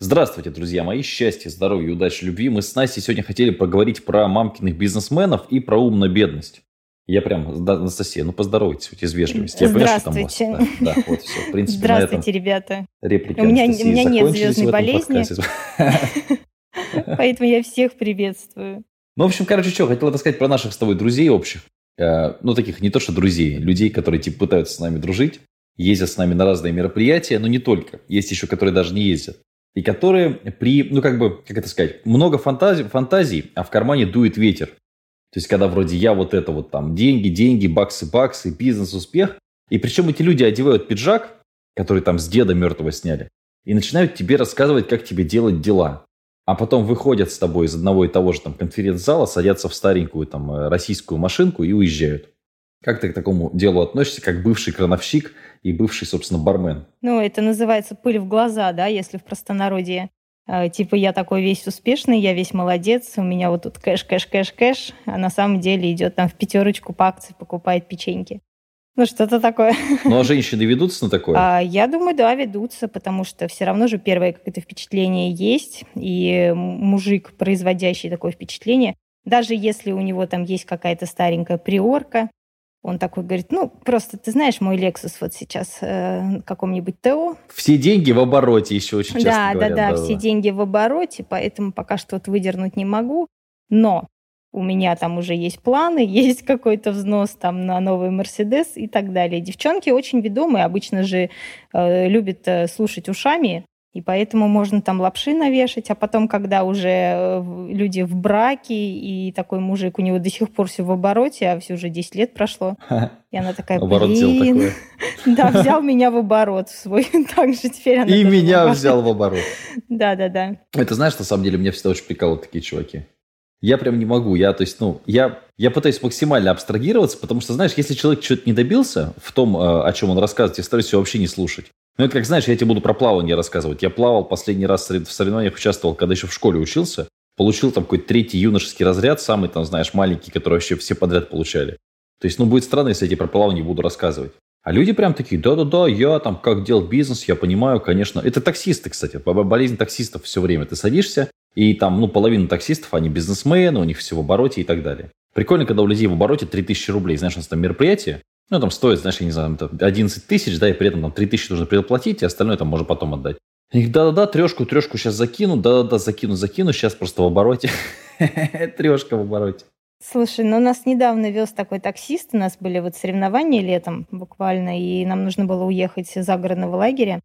Здравствуйте, друзья мои. Счастья, здоровья, удачи, любви. Мы с Настей сегодня хотели поговорить про мамкиных бизнесменов и про ум на бедность. Я прям, Анастасия, ну поздоровайтесь хоть из вежливости. Я Здравствуйте. Понимаю, что там да, да, вот все. В принципе, Здравствуйте, ребята. Реплики у меня, у меня нет звездной болезни, поэтому я всех приветствую. Ну, в общем, короче, что, хотел рассказать про наших с тобой друзей общих. Э, ну, таких не то, что друзей, людей, которые типа пытаются с нами дружить, ездят с нами на разные мероприятия, но не только. Есть еще, которые даже не ездят и которые при, ну как бы, как это сказать, много фантазий, фантазий, а в кармане дует ветер. То есть, когда вроде я вот это вот там деньги, деньги, баксы, баксы, бизнес, успех. И причем эти люди одевают пиджак, который там с деда мертвого сняли, и начинают тебе рассказывать, как тебе делать дела. А потом выходят с тобой из одного и того же там конференц-зала, садятся в старенькую там э, российскую машинку и уезжают. Как ты к такому делу относишься, как бывший крановщик и бывший, собственно, бармен? Ну, это называется пыль в глаза, да, если в простонародье. Э, типа я такой весь успешный, я весь молодец, у меня вот тут кэш, кэш, кэш, кэш, а на самом деле идет там в пятерочку по акции, покупает печеньки. Ну, что-то такое. Ну, а женщины ведутся на такое? А, я думаю, да, ведутся, потому что все равно же первое какое-то впечатление есть, и мужик, производящий такое впечатление, даже если у него там есть какая-то старенькая приорка, он такой говорит, ну, просто ты знаешь, мой Lexus вот сейчас э, каком-нибудь ТО. Все деньги в обороте еще очень часто да, говорят. Да, да, да, все деньги в обороте, поэтому пока что вот выдернуть не могу. Но у меня там уже есть планы, есть какой-то взнос там на новый Мерседес и так далее. Девчонки очень ведомые, обычно же э, любят э, слушать ушами, и поэтому можно там лапши навешать, а потом, когда уже э, люди в браке, и такой мужик, у него до сих пор все в обороте, а все уже 10 лет прошло. И она такая, блин, да, взял меня в оборот свой. Так же теперь она И меня взял в оборот. Да-да-да. Это знаешь, на самом деле, меня всегда очень прикалывают такие чуваки. Я прям не могу. Я, то есть, ну, я, я пытаюсь максимально абстрагироваться, потому что, знаешь, если человек что-то не добился в том, э, о чем он рассказывает, я стараюсь его вообще не слушать. Ну, это как, знаешь, я тебе буду про плавание рассказывать. Я плавал последний раз в соревнованиях, участвовал, когда еще в школе учился. Получил там какой-то третий юношеский разряд, самый там, знаешь, маленький, который вообще все подряд получали. То есть, ну, будет странно, если я тебе про плавание буду рассказывать. А люди прям такие, да-да-да, я там как делать бизнес, я понимаю, конечно. Это таксисты, кстати, болезнь таксистов все время. Ты садишься, и там, ну, половина таксистов, они бизнесмены, у них все в обороте и так далее. Прикольно, когда у людей в обороте 3000 рублей. Знаешь, у нас там мероприятие, ну, там стоит, знаешь, я не знаю, 11 тысяч, да, и при этом там 3 тысячи нужно предоплатить, и остальное там можно потом отдать. И да-да-да, трешку, трешку сейчас закину, да-да-да, закину, закину, сейчас просто в обороте. Трешка в обороте. Слушай, ну нас недавно вез такой таксист, у нас были вот соревнования летом буквально, и нам нужно было уехать из загородного лагеря,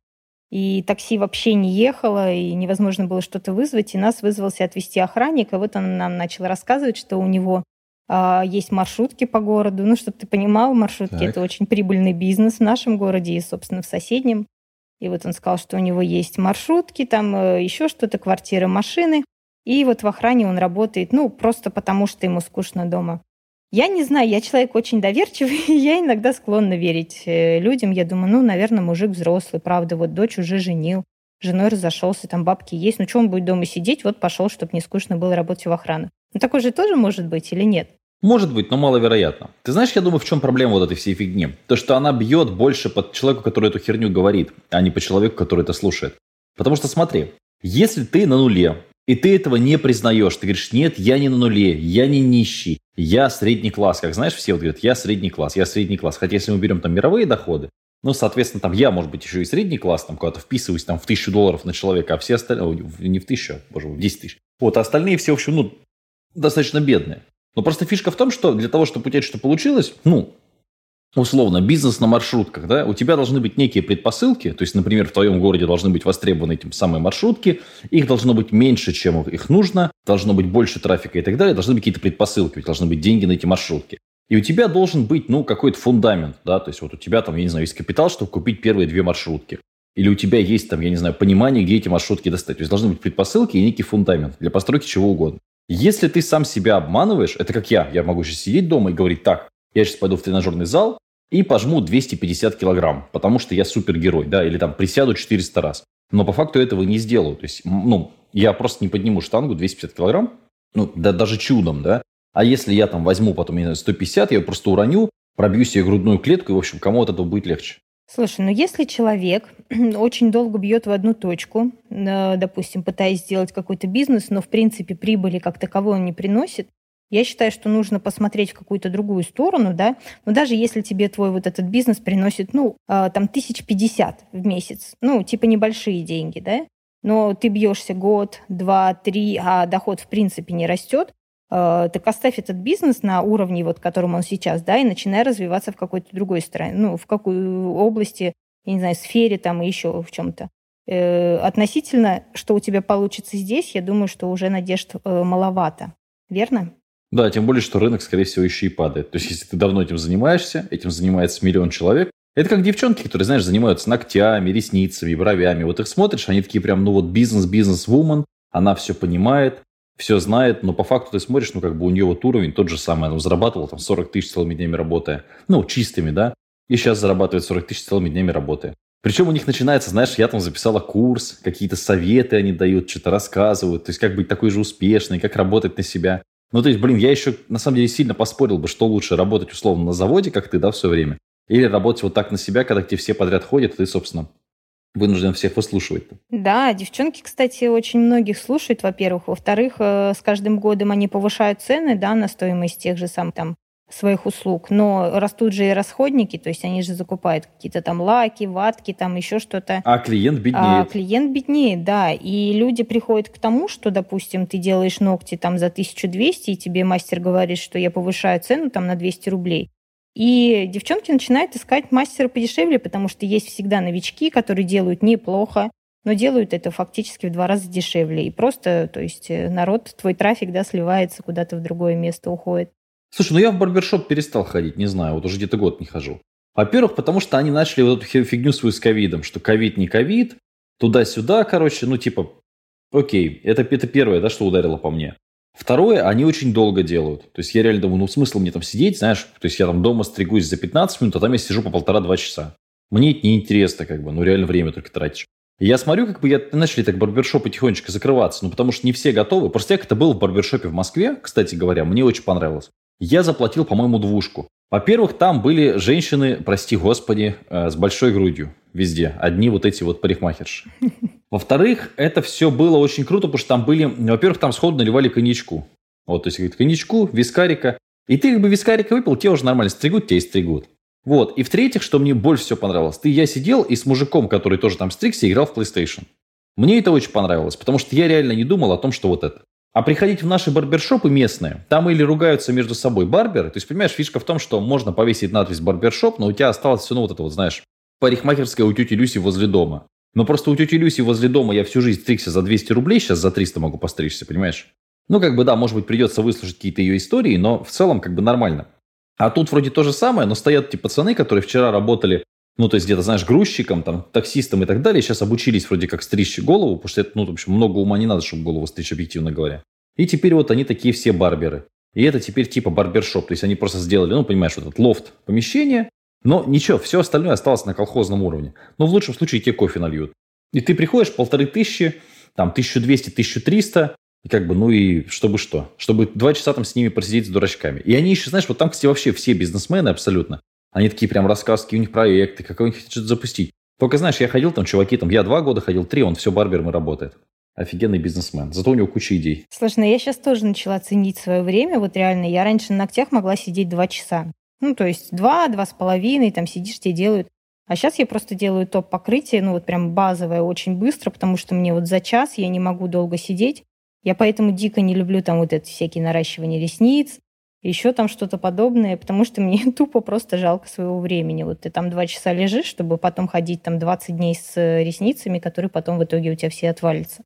и такси вообще не ехало, и невозможно было что-то вызвать, и нас вызвался отвезти охранник, и вот он нам начал рассказывать, что у него есть маршрутки по городу. Ну, чтобы ты понимал, маршрутки так. это очень прибыльный бизнес в нашем городе и, собственно, в соседнем. И вот он сказал, что у него есть маршрутки, там э, еще что-то, квартиры, машины. И вот в охране он работает, ну, просто потому что ему скучно дома. Я не знаю, я человек очень доверчивый, и я иногда склонна верить э, людям. Я думаю, ну, наверное, мужик взрослый, правда, вот дочь уже женил, женой разошелся, там бабки есть. Ну, что он будет дома сидеть? Вот пошел, чтобы не скучно было работать в охране. Ну, такой же тоже может быть или нет? Может быть, но маловероятно. Ты знаешь, я думаю, в чем проблема вот этой всей фигни? То, что она бьет больше под человеку, который эту херню говорит, а не по человеку, который это слушает. Потому что смотри, если ты на нуле, и ты этого не признаешь, ты говоришь, нет, я не на нуле, я не нищий, я средний класс. Как знаешь, все вот говорят, я средний класс, я средний класс. Хотя если мы берем там мировые доходы, ну, соответственно, там я, может быть, еще и средний класс, там куда-то вписываюсь там в тысячу долларов на человека, а все остальные, не в тысячу, боже мой, в 10 тысяч. Вот, а остальные все, в общем, ну, достаточно бедные. Но просто фишка в том, что для того, чтобы у тебя что-то получилось, ну, условно, бизнес на маршрутках, да, у тебя должны быть некие предпосылки, то есть, например, в твоем городе должны быть востребованы этим самые маршрутки, их должно быть меньше, чем их нужно, должно быть больше трафика и так далее, должны быть какие-то предпосылки, должны быть деньги на эти маршрутки. И у тебя должен быть, ну, какой-то фундамент, да, то есть вот у тебя там, я не знаю, есть капитал, чтобы купить первые две маршрутки. Или у тебя есть там, я не знаю, понимание, где эти маршрутки достать. То есть должны быть предпосылки и некий фундамент для постройки чего угодно. Если ты сам себя обманываешь, это как я, я могу сейчас сидеть дома и говорить, так, я сейчас пойду в тренажерный зал и пожму 250 килограмм, потому что я супергерой, да, или там присяду 400 раз. Но по факту этого не сделаю. То есть, ну, я просто не подниму штангу 250 килограмм, ну, да, даже чудом, да. А если я там возьму потом, не знаю, 150, я просто уроню, пробью себе грудную клетку, и, в общем, кому от этого будет легче. Слушай, ну если человек очень долго бьет в одну точку, э, допустим, пытаясь сделать какой-то бизнес, но в принципе прибыли как таковой он не приносит, я считаю, что нужно посмотреть в какую-то другую сторону, да, но даже если тебе твой вот этот бизнес приносит, ну, э, там, тысяч пятьдесят в месяц, ну, типа небольшие деньги, да, но ты бьешься год, два, три, а доход в принципе не растет, так оставь этот бизнес на уровне, вот, котором он сейчас, да, и начинай развиваться в какой-то другой стороне, ну, в какой области, я не знаю, сфере там и еще в чем-то. Э, относительно, что у тебя получится здесь, я думаю, что уже надежд э, маловато. Верно? Да, тем более, что рынок, скорее всего, еще и падает. То есть, если ты давно этим занимаешься, этим занимается миллион человек, это как девчонки, которые, знаешь, занимаются ногтями, ресницами, бровями. Вот их смотришь, они такие прям, ну вот бизнес-бизнес-вумен, она все понимает, все знает, но по факту ты смотришь, ну как бы у нее вот уровень тот же самый. Она зарабатывала там 40 тысяч целыми днями работая. Ну, чистыми, да. И сейчас зарабатывает 40 тысяч целыми днями работая. Причем у них начинается, знаешь, я там записала курс, какие-то советы они дают, что-то рассказывают. То есть как быть такой же успешной, как работать на себя. Ну, то есть, блин, я еще на самом деле сильно поспорил бы, что лучше работать условно на заводе, как ты, да, все время, или работать вот так на себя, когда к тебе все подряд ходят, и ты, собственно, вынужден всех выслушивать. Да, девчонки, кстати, очень многих слушают, во-первых. Во-вторых, э, с каждым годом они повышают цены да, на стоимость тех же самых там своих услуг, но растут же и расходники, то есть они же закупают какие-то там лаки, ватки, там еще что-то. А клиент беднеет. А клиент беднеет, да. И люди приходят к тому, что, допустим, ты делаешь ногти там за 1200, и тебе мастер говорит, что я повышаю цену там на 200 рублей. И девчонки начинают искать мастера подешевле, потому что есть всегда новички, которые делают неплохо, но делают это фактически в два раза дешевле. И просто, то есть э, народ, твой трафик, да, сливается куда-то в другое место, уходит. Слушай, ну я в барбершоп перестал ходить, не знаю, вот уже где-то год не хожу. Во-первых, потому что они начали вот эту фигню свою с ковидом, что ковид не ковид, туда-сюда, короче, ну типа, окей, это, это первое, да, что ударило по мне. Второе, они очень долго делают. То есть я реально думаю, ну смысл мне там сидеть, знаешь, то есть я там дома стригусь за 15 минут, а там я сижу по полтора-два часа. Мне это неинтересно, как бы, ну реально время только тратишь. И я смотрю, как бы я начали так барбершопы тихонечко закрываться, ну потому что не все готовы. Просто я как-то был в барбершопе в Москве, кстати говоря, мне очень понравилось. Я заплатил, по-моему, двушку. Во-первых, там были женщины, прости господи, э, с большой грудью везде. Одни вот эти вот парикмахерши. Во-вторых, это все было очень круто, потому что там были, во-первых, там сходу наливали коньячку. Вот, то есть, говорит, коньячку, вискарика. И ты как бы вискарика выпил, тебе уже нормально стригут, тебе и стригут. Вот. И в-третьих, что мне больше всего понравилось, ты, я сидел и с мужиком, который тоже там стригся, играл в PlayStation. Мне это очень понравилось, потому что я реально не думал о том, что вот это. А приходить в наши барбершопы местные, там или ругаются между собой барберы, то есть, понимаешь, фишка в том, что можно повесить надпись барбершоп, но у тебя осталось все, ну, вот это вот, знаешь, парикмахерская у тети Люси возле дома. Но просто у тети Люси возле дома я всю жизнь стригся за 200 рублей, сейчас за 300 могу постричься, понимаешь? Ну, как бы, да, может быть, придется выслушать какие-то ее истории, но в целом, как бы, нормально. А тут вроде то же самое, но стоят эти пацаны, которые вчера работали, ну, то есть где-то, знаешь, грузчиком, там, таксистом и так далее, сейчас обучились вроде как стричь голову, потому что это, ну, в общем, много ума не надо, чтобы голову стричь, объективно говоря. И теперь вот они такие все барберы. И это теперь типа барбершоп, то есть они просто сделали, ну, понимаешь, вот этот лофт помещения, но ничего, все остальное осталось на колхозном уровне. Но в лучшем случае тебе кофе нальют. И ты приходишь, полторы тысячи, там, 1200, 1300, и как бы, ну и чтобы что? Чтобы два часа там с ними просидеть с дурачками. И они еще, знаешь, вот там, кстати, вообще все бизнесмены абсолютно. Они такие прям рассказки, у них проекты, как они хотят что-то запустить. Только, знаешь, я ходил там, чуваки, там, я два года ходил, три, он все барбером и работает. Офигенный бизнесмен. Зато у него куча идей. Слушай, ну я сейчас тоже начала ценить свое время. Вот реально, я раньше на ногтях могла сидеть два часа. Ну, то есть два, два с половиной, там сидишь, тебе делают. А сейчас я просто делаю топ-покрытие, ну вот прям базовое, очень быстро, потому что мне вот за час я не могу долго сидеть. Я поэтому дико не люблю там вот эти всякие наращивания ресниц, еще там что-то подобное, потому что мне тупо просто жалко своего времени. Вот ты там два часа лежишь, чтобы потом ходить там 20 дней с ресницами, которые потом в итоге у тебя все отвалятся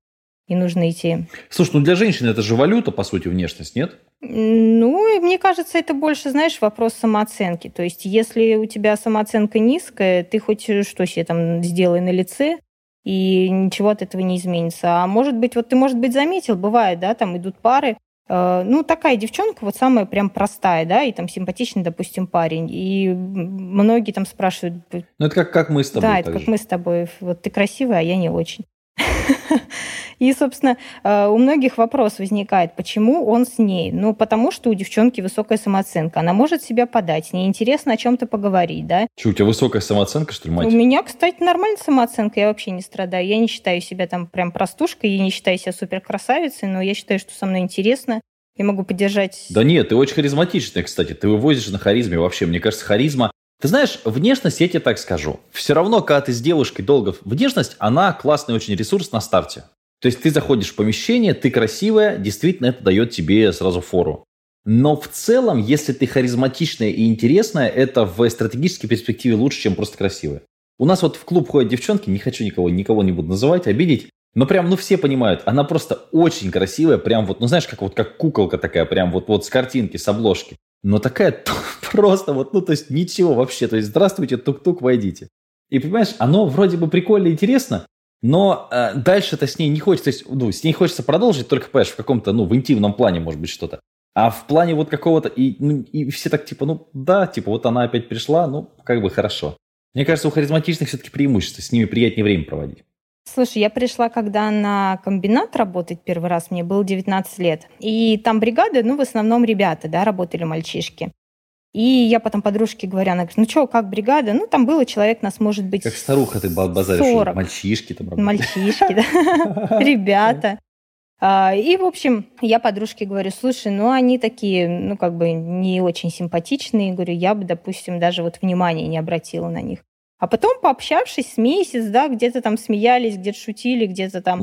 и нужно идти. Слушай, ну для женщины это же валюта, по сути, внешность, нет? Ну, мне кажется, это больше, знаешь, вопрос самооценки. То есть, если у тебя самооценка низкая, ты хоть что себе там сделай на лице, и ничего от этого не изменится. А может быть, вот ты, может быть, заметил, бывает, да, там идут пары, э, ну, такая девчонка, вот самая прям простая, да, и там симпатичный, допустим, парень. И многие там спрашивают... Ну, это как, как мы с тобой. Да, это как же. мы с тобой. Вот ты красивая, а я не очень. И, собственно, э, у многих вопрос возникает, почему он с ней? Ну, потому что у девчонки высокая самооценка. Она может себя подать, ей интересно о чем-то поговорить, да? Че, у тебя высокая самооценка, что ли, мать? У меня, кстати, нормальная самооценка, я вообще не страдаю. Я не считаю себя там прям простушкой, я не считаю себя супер красавицей, но я считаю, что со мной интересно. Я могу поддержать... Да нет, ты очень харизматичная, кстати. Ты вывозишь на харизме вообще. Мне кажется, харизма ты знаешь, внешность, я тебе так скажу. Все равно, когда ты с девушкой долго... Внешность, она классный очень ресурс на старте. То есть ты заходишь в помещение, ты красивая, действительно это дает тебе сразу фору. Но в целом, если ты харизматичная и интересная, это в стратегической перспективе лучше, чем просто красивая. У нас вот в клуб ходят девчонки, не хочу никого, никого не буду называть, обидеть, но прям, ну все понимают, она просто очень красивая, прям вот, ну знаешь, как вот как куколка такая, прям вот, вот с картинки, с обложки. Но такая просто вот, ну то есть ничего вообще, то есть здравствуйте, тук-тук, войдите. И понимаешь, оно вроде бы прикольно и интересно, но э, дальше-то с ней не хочется, то есть, ну, с ней хочется продолжить, только, понимаешь, в каком-то, ну, в интимном плане, может быть, что-то. А в плане вот какого-то, и, ну, и все так, типа, ну, да, типа, вот она опять пришла, ну, как бы хорошо. Мне кажется, у харизматичных все-таки преимущество, с ними приятнее время проводить. Слушай, я пришла, когда на комбинат работать первый раз, мне было 19 лет. И там бригада, ну, в основном ребята, да, работали мальчишки. И я потом подружке говорю, она говорит, ну что, как бригада? Ну, там было человек, нас может быть Как старуха ты базаришь, 40. мальчишки там работают. Мальчишки, да, ребята. А, и, в общем, я подружке говорю, слушай, ну, они такие, ну, как бы не очень симпатичные. Говорю, я бы, допустим, даже вот внимания не обратила на них. А потом, пообщавшись с месяц, да, где-то там смеялись, где-то шутили, где-то там...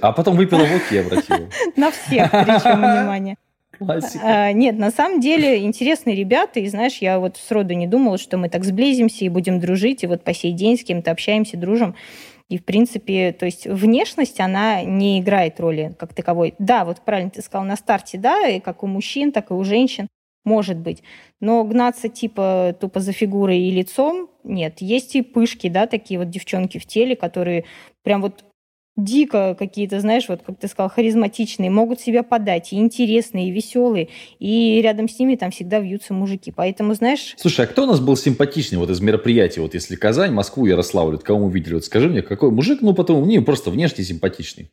А потом выпила водки и обратила. На всех причем внимание. Классика. А, нет, на самом деле интересные ребята, и знаешь, я вот сроду не думала, что мы так сблизимся и будем дружить, и вот по сей день с кем-то общаемся, дружим. И, в принципе, то есть внешность, она не играет роли как таковой. Да, вот правильно ты сказал, на старте, да, и как у мужчин, так и у женщин, может быть. Но гнаться типа тупо за фигурой и лицом, нет. Есть и пышки, да, такие вот девчонки в теле, которые прям вот дико какие-то, знаешь, вот как ты сказал, харизматичные, могут себя подать, и интересные, и веселые, и рядом с ними там всегда вьются мужики. Поэтому, знаешь... Слушай, а кто у нас был симпатичнее вот из мероприятий, вот если Казань, Москву, Ярославль, вот кого мы видели, вот скажи мне, какой мужик, ну, потом, не, просто внешне симпатичный.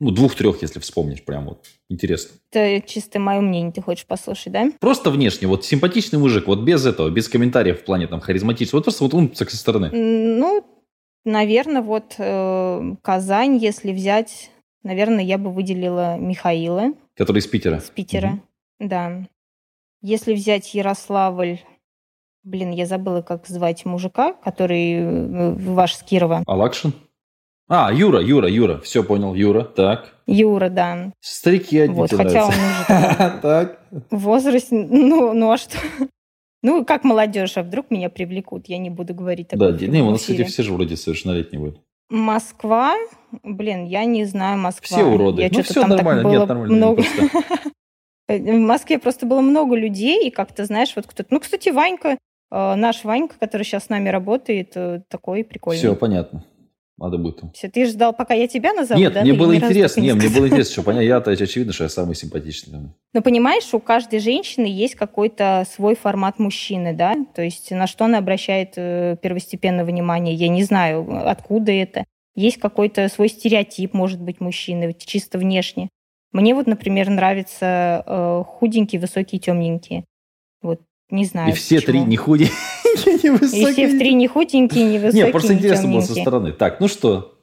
Ну, двух-трех, если вспомнишь, прям вот. Интересно. Это чисто мое мнение, ты хочешь послушать, да? Просто внешне, вот симпатичный мужик, вот без этого, без комментариев в плане там харизматичный, вот просто вот он со стороны. Ну, Наверное, вот э, Казань, если взять, наверное, я бы выделила Михаила. Который из Питера. Из Питера, угу. да. Если взять Ярославль, блин, я забыла, как звать мужика, который э, ваш с Кирова. Алакшин? А, Юра, Юра, Юра. Все понял, Юра. Так. Юра, да. Старики одни Вот, хотя он уже так. в возрасте, ну, ну а что? Ну, как молодежь, а вдруг меня привлекут, я не буду говорить такое. Да, не, у нас, кстати, все же вроде совершеннолетние будут. Москва, блин, я не знаю Москва. Все уроды. Я ну, все нормально, нет, нормально. Много... В Москве просто было много людей, и как-то, знаешь, вот кто-то... Ну, кстати, Ванька, э, наш Ванька, который сейчас с нами работает, э, такой прикольный. Все, понятно. Надо будет. Все, ты ждал, пока я тебя назову, Нет, да? мне было интересно, не, мне было интересно, что понятно, я-то очевидно, что я самый симпатичный. Но понимаешь, у каждой женщины есть какой-то свой формат мужчины, да? То есть на что она обращает э, первостепенное внимание, я не знаю, откуда это. Есть какой-то свой стереотип, может быть, мужчины, чисто внешне. Мне вот, например, нравятся э, худенькие, высокие, темненькие. Вот, не знаю. И все почему. три не худенькие. не высокие. И все в три не худенькие, не высокие, Нет, просто интересно было со стороны. Так, ну что?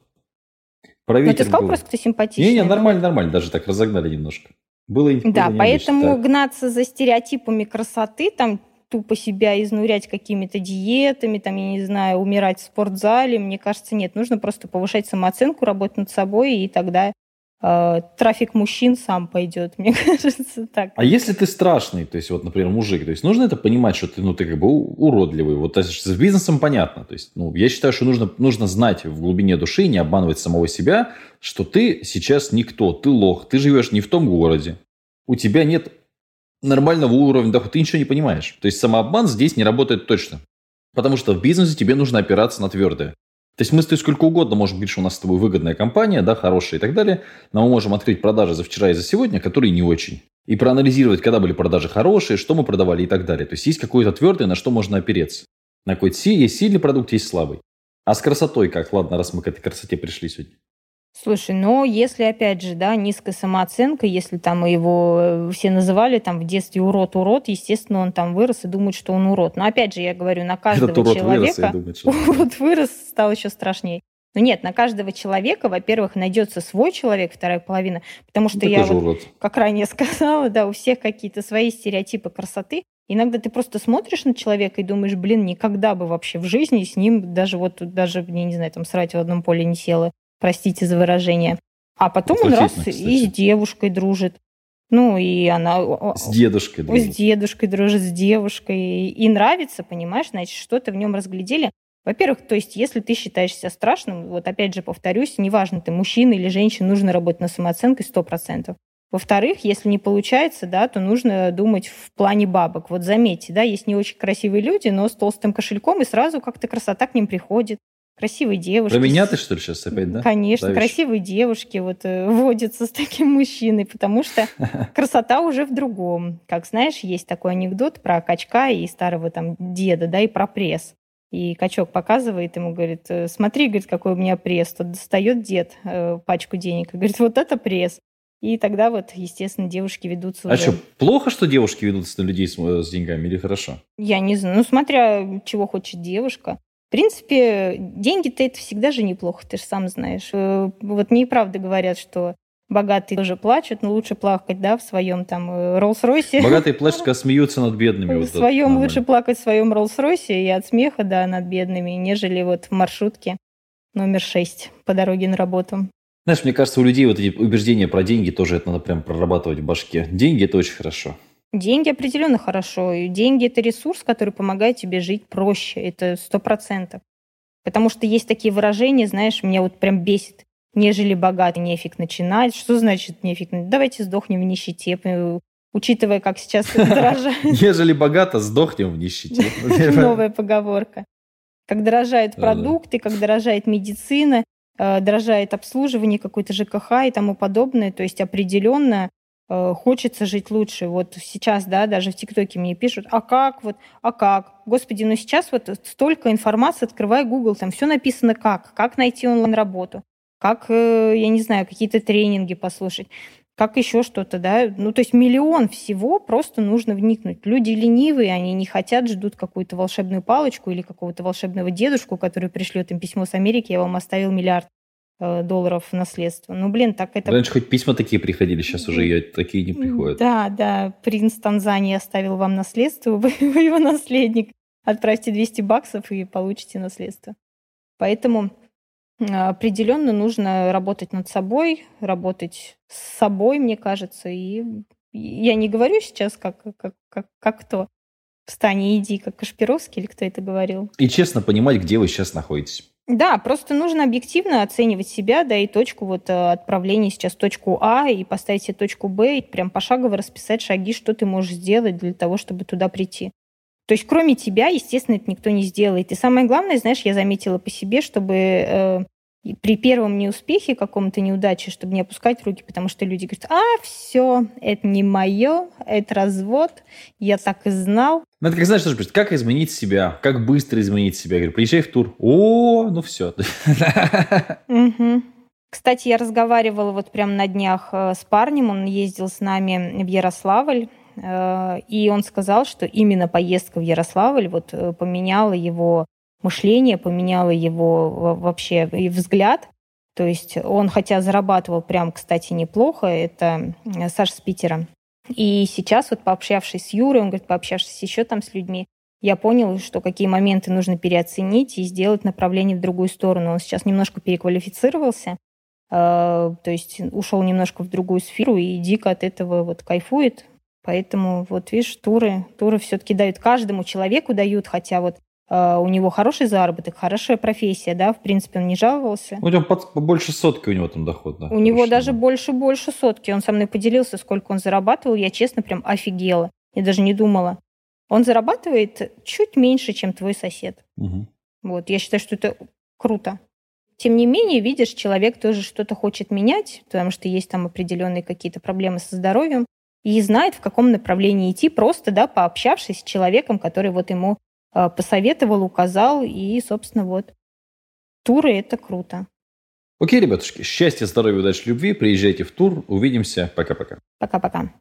Про ну, ты сказал просто, кто симпатичный. Не-не, нормально, нормально. Даже так разогнали немножко. Было Да, поэтому так. гнаться за стереотипами красоты, там тупо себя изнурять какими-то диетами, там, я не знаю, умирать в спортзале, мне кажется, нет. Нужно просто повышать самооценку, работать над собой, и тогда трафик мужчин сам пойдет, мне кажется, так. А если ты страшный, то есть вот, например, мужик, то есть нужно это понимать, что ты, ну, ты как бы уродливый. Вот то есть, с бизнесом понятно. То есть, ну, я считаю, что нужно, нужно знать в глубине души, не обманывать самого себя, что ты сейчас никто, ты лох, ты живешь не в том городе, у тебя нет нормального уровня дохода, ты ничего не понимаешь. То есть самообман здесь не работает точно. Потому что в бизнесе тебе нужно опираться на твердое. То есть мы тобой сколько угодно можем говорить, что у нас с тобой выгодная компания, да, хорошая и так далее, но мы можем открыть продажи за вчера и за сегодня, которые не очень. И проанализировать, когда были продажи хорошие, что мы продавали и так далее. То есть есть какое-то твердое, на что можно опереться. На какой-то есть сильный продукт, есть слабый. А с красотой как? Ладно, раз мы к этой красоте пришли сегодня. Слушай, но если, опять же, да, низкая самооценка, если там его э, все называли там в детстве урод-урод, естественно, он там вырос и думает, что он урод. Но опять же, я говорю, на каждого Этот урод человека... вырос и думает, что... Урод вырос, стал еще страшнее. Но нет, на каждого человека, во-первых, найдется свой человек, вторая половина, потому что Такой я вот, урод. как ранее сказала, да, у всех какие-то свои стереотипы красоты. Иногда ты просто смотришь на человека и думаешь, блин, никогда бы вообще в жизни с ним даже вот, даже, я не знаю, там, срать в одном поле не села, простите за выражение. А потом он раз Отвратительно, и с кстати. девушкой дружит. Ну, и она С дедушкой. с дружит. дедушкой дружит, с девушкой. И нравится, понимаешь, значит, что-то в нем разглядели. Во-первых, то есть, если ты считаешь себя страшным, вот опять же повторюсь, неважно, ты мужчина или женщина, нужно работать над самооценкой 100%. Во-вторых, если не получается, да, то нужно думать в плане бабок. Вот заметьте, да, есть не очень красивые люди, но с толстым кошельком, и сразу как-то красота к ним приходит. Красивые девушки. Про меня ты, что ли, сейчас опять, да? Конечно, давишь? красивые девушки вот э, водятся с таким мужчиной, потому что красота уже в другом. Как знаешь, есть такой анекдот про качка и старого там деда, да, и про пресс. И качок показывает ему, говорит, «Э, смотри, говорит, какой у меня пресс. Тут достает дед э, пачку денег и говорит, вот это пресс. И тогда вот, естественно, девушки ведутся А уже... что, плохо, что девушки ведутся на людей с, э, с деньгами или хорошо? Я не знаю, ну смотря чего хочет девушка. В принципе, деньги-то это всегда же неплохо, ты же сам знаешь. Э, Вот мне и правда говорят, что богатые тоже плачут, но лучше плакать, да, в своем там э, Роллс-Ройсе. Богатые плачут, когда смеются над бедными. В вот своем лучше плакать в своем Роллс-Ройсе и от смеха, да, над бедными, нежели вот в маршрутке номер 6 по дороге на работу. Знаешь, мне кажется, у людей вот эти убеждения про деньги тоже это надо прям прорабатывать в башке. Деньги – это очень хорошо. Деньги определенно хорошо. И деньги – это ресурс, который помогает тебе жить проще. Это сто процентов. Потому что есть такие выражения, знаешь, меня вот прям бесит. Нежели богатый, нефиг начинать. Что значит нефиг? начинать? Давайте сдохнем в нищете. Э, Учитывая, как сейчас дорожает Ежели богато, сдохнем в нищете. новая поговорка. Как дорожают продукты, как дорожает медицина, э, дорожает обслуживание, какой-то ЖКХ и тому подобное. То есть определенно хочется жить лучше. Вот сейчас, да, даже в ТикТоке мне пишут, а как вот, а как? Господи, ну сейчас вот столько информации, открывай Google, там все написано как, как найти онлайн-работу, как, э, я не знаю, какие-то тренинги послушать, как еще что-то, да. Ну, то есть миллион всего, просто нужно вникнуть. Люди ленивые, они не хотят, ждут какую-то волшебную палочку или какого-то волшебного дедушку, который пришлет им письмо с Америки, я вам оставил миллиард э, долларов в наследство. Ну, блин, так это... Раньше хоть письма такие приходили, сейчас уже и такие не приходят. Да, да, принц Танзании оставил вам наследство, вы, вы его наследник. Отправьте 200 баксов и получите наследство. Поэтому э, определенно нужно работать над собой, работать с собой, мне кажется. И я не говорю сейчас, как, как, как, как кто. Встань и иди, как Кашпировский, или кто это говорил. И честно понимать, где вы сейчас находитесь. Да, просто нужно объективно оценивать себя, да, и точку вот э, отправления сейчас точку А, и поставить себе точку Б, и прям пошагово расписать шаги, что ты можешь сделать для того, чтобы туда прийти. То есть кроме тебя, естественно, это никто не сделает. И самое главное, знаешь, я заметила по себе, чтобы э, и при первом неуспехе, каком-то неудаче, чтобы не опускать руки, потому что люди говорят, а, все, это не мое, это развод, я так и знал. Ну, это как знаешь, тоже, как изменить себя, как быстро изменить себя. Я говорю, приезжай в тур. О, ну все. Кстати, я разговаривала вот прям на днях э, с парнем, он ездил с нами в Ярославль, э, и он сказал, что именно поездка в Ярославль вот э, поменяла его мышление, поменяла его во- вообще и взгляд. То есть он, хотя зарабатывал прям, кстати, неплохо, это э, Саша с Питера. И сейчас вот пообщавшись с Юрой, он говорит, пообщавшись еще там с людьми, я понял, что какие моменты нужно переоценить и сделать направление в другую сторону. Он сейчас немножко переквалифицировался, э, то есть ушел немножко в другую сферу и дико от этого вот кайфует. Поэтому вот видишь, туры, туры все-таки дают каждому человеку дают, хотя вот у него хороший заработок, хорошая профессия, да, в принципе, он не жаловался. У него под- больше сотки у него там доход. да, У него точно, даже да. больше-больше сотки. Он со мной поделился, сколько он зарабатывал. Я, честно, прям офигела. Я даже не думала. Он зарабатывает чуть меньше, чем твой сосед. Мгм. Вот, я считаю, что это круто. Тем не менее, видишь, человек тоже что-то хочет менять, потому что есть там определенные какие-то проблемы со здоровьем, и знает, в каком направлении идти, просто, да, пообщавшись с человеком, который вот ему э, посоветовал, указал, и, собственно, вот. Туры — это круто. Окей, ребятушки, счастья, здоровья, удачи, любви. Приезжайте в тур. Увидимся. Пока-пока. Пока-пока.